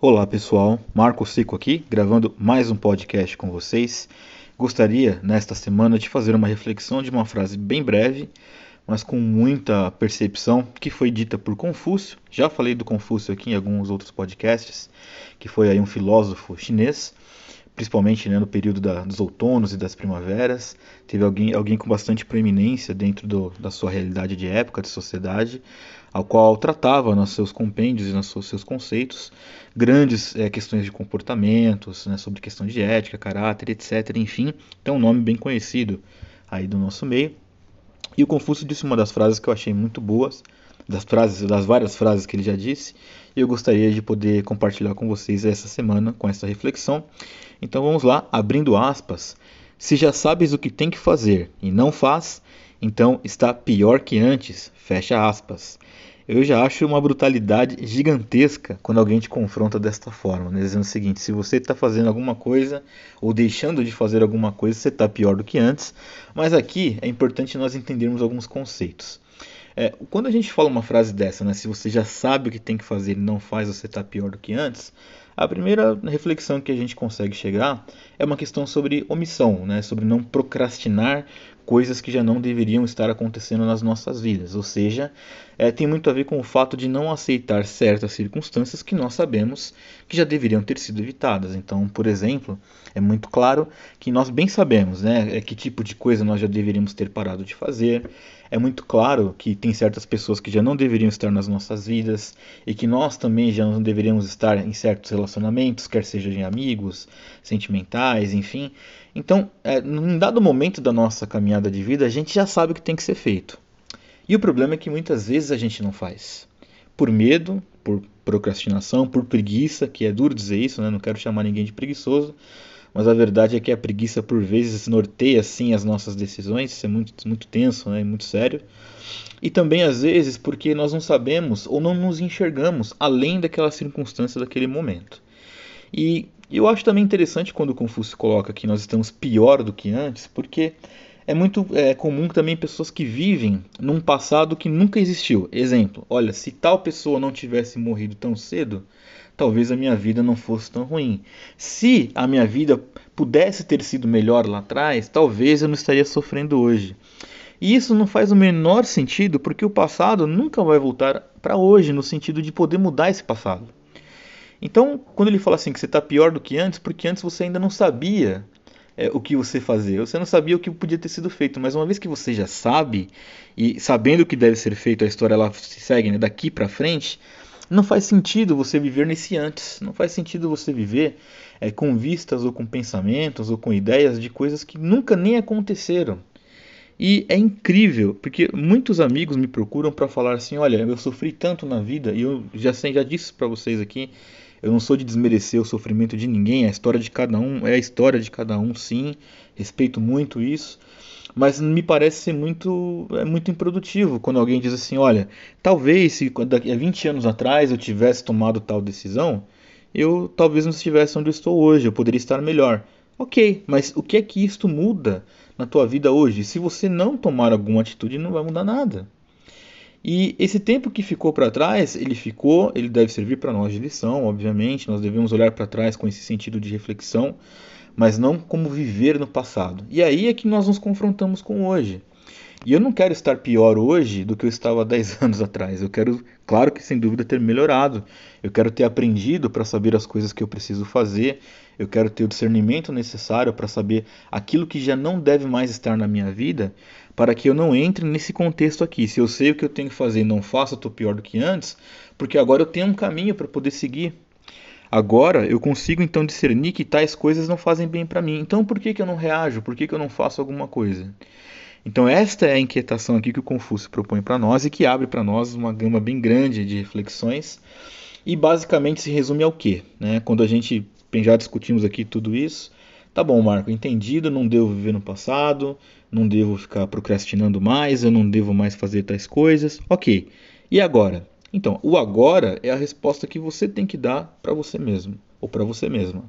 Olá pessoal, Marco Seco aqui, gravando mais um podcast com vocês. Gostaria nesta semana de fazer uma reflexão de uma frase bem breve, mas com muita percepção, que foi dita por Confúcio. Já falei do Confúcio aqui em alguns outros podcasts, que foi aí um filósofo chinês, principalmente né, no período da, dos outonos e das primaveras. Teve alguém, alguém com bastante preeminência dentro do, da sua realidade de época, de sociedade, ao qual tratava nos seus compêndios e nos seus, seus conceitos grandes é, questões de comportamentos, né, sobre questão de ética, caráter, etc. Enfim, tem um nome bem conhecido aí do nosso meio. E o Confúcio disse uma das frases que eu achei muito boas, das frases, das várias frases que ele já disse, e eu gostaria de poder compartilhar com vocês essa semana com essa reflexão. Então vamos lá, abrindo aspas. Se já sabes o que tem que fazer e não faz, então está pior que antes. Fecha aspas. Eu já acho uma brutalidade gigantesca quando alguém te confronta desta forma, né? dizendo o seguinte: se você está fazendo alguma coisa ou deixando de fazer alguma coisa, você está pior do que antes. Mas aqui é importante nós entendermos alguns conceitos. É, quando a gente fala uma frase dessa, né, se você já sabe o que tem que fazer e não faz, você está pior do que antes, a primeira reflexão que a gente consegue chegar é uma questão sobre omissão, né? sobre não procrastinar coisas que já não deveriam estar acontecendo nas nossas vidas. Ou seja, é, tem muito a ver com o fato de não aceitar certas circunstâncias que nós sabemos que já deveriam ter sido evitadas. Então, por exemplo, é muito claro que nós bem sabemos né, é que tipo de coisa nós já deveríamos ter parado de fazer, é muito claro que tem certas pessoas que já não deveriam estar nas nossas vidas e que nós também já não deveríamos estar em certos relacionamentos, quer sejam de amigos, sentimentais, enfim. Então, é, em dado momento da nossa caminhada de vida, a gente já sabe o que tem que ser feito. E o problema é que muitas vezes a gente não faz. Por medo, por procrastinação, por preguiça, que é duro dizer isso, né? não quero chamar ninguém de preguiçoso, mas a verdade é que a preguiça por vezes norteia assim as nossas decisões, isso é muito, muito tenso, né, muito sério. E também às vezes porque nós não sabemos ou não nos enxergamos além daquela circunstância daquele momento. E eu acho também interessante quando Confúcio coloca que nós estamos pior do que antes, porque é muito é, comum também pessoas que vivem num passado que nunca existiu. Exemplo, olha, se tal pessoa não tivesse morrido tão cedo, talvez a minha vida não fosse tão ruim. Se a minha vida pudesse ter sido melhor lá atrás, talvez eu não estaria sofrendo hoje. E isso não faz o menor sentido porque o passado nunca vai voltar para hoje, no sentido de poder mudar esse passado. Então, quando ele fala assim que você está pior do que antes, porque antes você ainda não sabia é, o que você fazer, você não sabia o que podia ter sido feito, mas uma vez que você já sabe, e sabendo o que deve ser feito, a história ela se segue né, daqui para frente, não faz sentido você viver nesse antes. Não faz sentido você viver é, com vistas ou com pensamentos ou com ideias de coisas que nunca nem aconteceram. E é incrível, porque muitos amigos me procuram para falar assim: olha, eu sofri tanto na vida, e eu já sei, já disse para vocês aqui, eu não sou de desmerecer o sofrimento de ninguém, a história de cada um é a história de cada um, sim, respeito muito isso mas me parece ser muito, é muito improdutivo quando alguém diz assim: olha, talvez se daqui a 20 anos atrás eu tivesse tomado tal decisão, eu talvez não estivesse onde eu estou hoje, eu poderia estar melhor. Ok, mas o que é que isto muda na tua vida hoje? Se você não tomar alguma atitude, não vai mudar nada. E esse tempo que ficou para trás, ele ficou, ele deve servir para nós de lição, obviamente. Nós devemos olhar para trás com esse sentido de reflexão mas não como viver no passado. E aí é que nós nos confrontamos com hoje. E eu não quero estar pior hoje do que eu estava 10 anos atrás. Eu quero, claro que sem dúvida, ter melhorado. Eu quero ter aprendido para saber as coisas que eu preciso fazer. Eu quero ter o discernimento necessário para saber aquilo que já não deve mais estar na minha vida, para que eu não entre nesse contexto aqui. Se eu sei o que eu tenho que fazer e não faço, eu estou pior do que antes, porque agora eu tenho um caminho para poder seguir. Agora eu consigo então discernir que tais coisas não fazem bem para mim. Então por que, que eu não reajo? Por que, que eu não faço alguma coisa? Então esta é a inquietação aqui que o Confúcio propõe para nós e que abre para nós uma gama bem grande de reflexões e basicamente se resume ao que? Né? Quando a gente já discutimos aqui tudo isso, tá bom, Marco, entendido, não devo viver no passado, não devo ficar procrastinando mais, eu não devo mais fazer tais coisas, ok. E agora? Então, o agora é a resposta que você tem que dar para você mesmo ou para você mesma.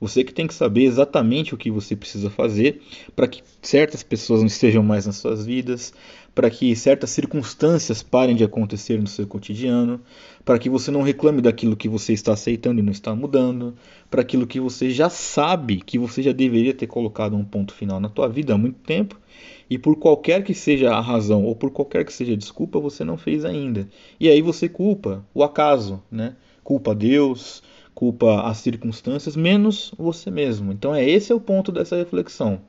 Você que tem que saber exatamente o que você precisa fazer para que certas pessoas não estejam mais nas suas vidas, para que certas circunstâncias parem de acontecer no seu cotidiano, para que você não reclame daquilo que você está aceitando e não está mudando, para aquilo que você já sabe que você já deveria ter colocado um ponto final na tua vida há muito tempo e por qualquer que seja a razão ou por qualquer que seja a desculpa, você não fez ainda. E aí você culpa o acaso, né? Culpa Deus, culpa as circunstâncias, menos você mesmo. Então é esse é o ponto dessa reflexão.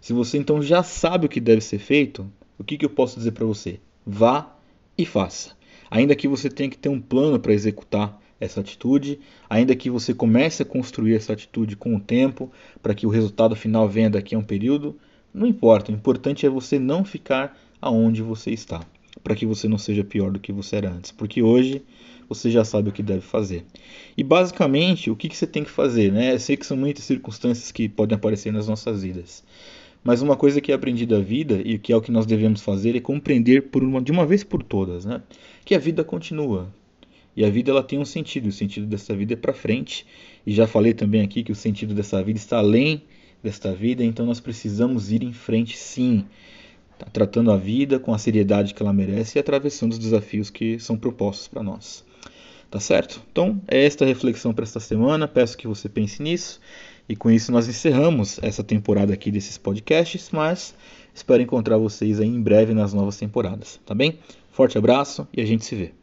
Se você então já sabe o que deve ser feito, o que, que eu posso dizer para você? Vá e faça. Ainda que você tenha que ter um plano para executar essa atitude, ainda que você comece a construir essa atitude com o tempo, para que o resultado final venha daqui a um período, não importa, o importante é você não ficar aonde você está, para que você não seja pior do que você era antes, porque hoje você já sabe o que deve fazer. E basicamente, o que, que você tem que fazer? Né? Eu sei que são muitas circunstâncias que podem aparecer nas nossas vidas, mas uma coisa que aprendi da vida e que é o que nós devemos fazer é compreender por uma, de uma vez por todas, né? que a vida continua. E a vida ela tem um sentido, o sentido dessa vida é para frente. E já falei também aqui que o sentido dessa vida está além desta vida, então nós precisamos ir em frente sim, tá tratando a vida com a seriedade que ela merece e atravessando os desafios que são propostos para nós. Tá certo? Então, é esta a reflexão para esta semana. Peço que você pense nisso. E com isso nós encerramos essa temporada aqui desses podcasts, mas espero encontrar vocês aí em breve nas novas temporadas, tá bem? Forte abraço e a gente se vê.